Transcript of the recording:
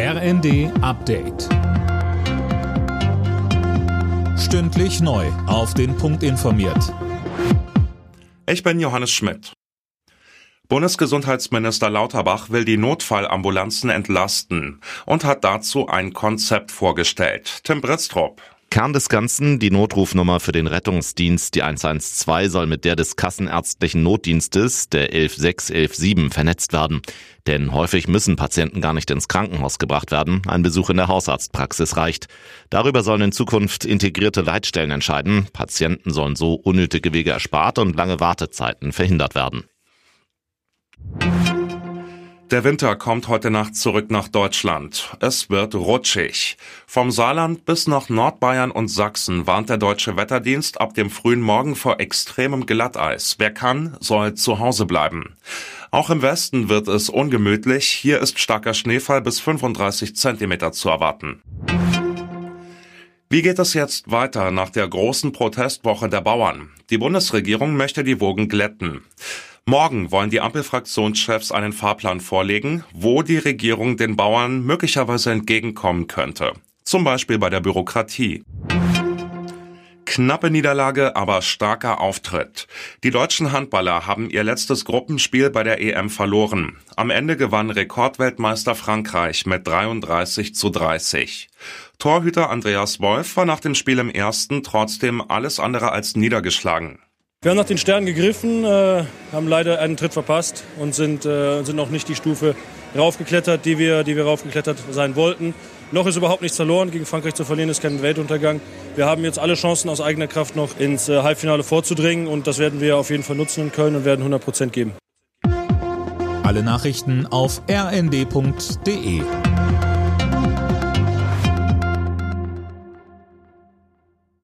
RND Update. Stündlich neu. Auf den Punkt informiert. Ich bin Johannes Schmidt. Bundesgesundheitsminister Lauterbach will die Notfallambulanzen entlasten und hat dazu ein Konzept vorgestellt. Tim Britztrup. Kern des Ganzen, die Notrufnummer für den Rettungsdienst, die 112, soll mit der des kassenärztlichen Notdienstes, der 11617, vernetzt werden. Denn häufig müssen Patienten gar nicht ins Krankenhaus gebracht werden. Ein Besuch in der Hausarztpraxis reicht. Darüber sollen in Zukunft integrierte Leitstellen entscheiden. Patienten sollen so unnötige Wege erspart und lange Wartezeiten verhindert werden. Der Winter kommt heute Nacht zurück nach Deutschland. Es wird rutschig. Vom Saarland bis nach Nordbayern und Sachsen warnt der deutsche Wetterdienst ab dem frühen Morgen vor extremem Glatteis. Wer kann, soll zu Hause bleiben. Auch im Westen wird es ungemütlich. Hier ist starker Schneefall bis 35 Zentimeter zu erwarten. Wie geht es jetzt weiter nach der großen Protestwoche der Bauern? Die Bundesregierung möchte die Wogen glätten. Morgen wollen die Ampelfraktionschefs einen Fahrplan vorlegen, wo die Regierung den Bauern möglicherweise entgegenkommen könnte. Zum Beispiel bei der Bürokratie. Knappe Niederlage, aber starker Auftritt. Die deutschen Handballer haben ihr letztes Gruppenspiel bei der EM verloren. Am Ende gewann Rekordweltmeister Frankreich mit 33 zu 30. Torhüter Andreas Wolf war nach dem Spiel im ersten trotzdem alles andere als niedergeschlagen. Wir haben nach den Sternen gegriffen, äh, haben leider einen Tritt verpasst und sind, äh, sind noch nicht die Stufe raufgeklettert, die wir, die wir raufgeklettert sein wollten. Noch ist überhaupt nichts verloren. Gegen Frankreich zu verlieren ist kein Weltuntergang. Wir haben jetzt alle Chancen aus eigener Kraft noch ins äh, Halbfinale vorzudringen und das werden wir auf jeden Fall nutzen in Köln und werden 100 Prozent geben. Alle Nachrichten auf rnd.de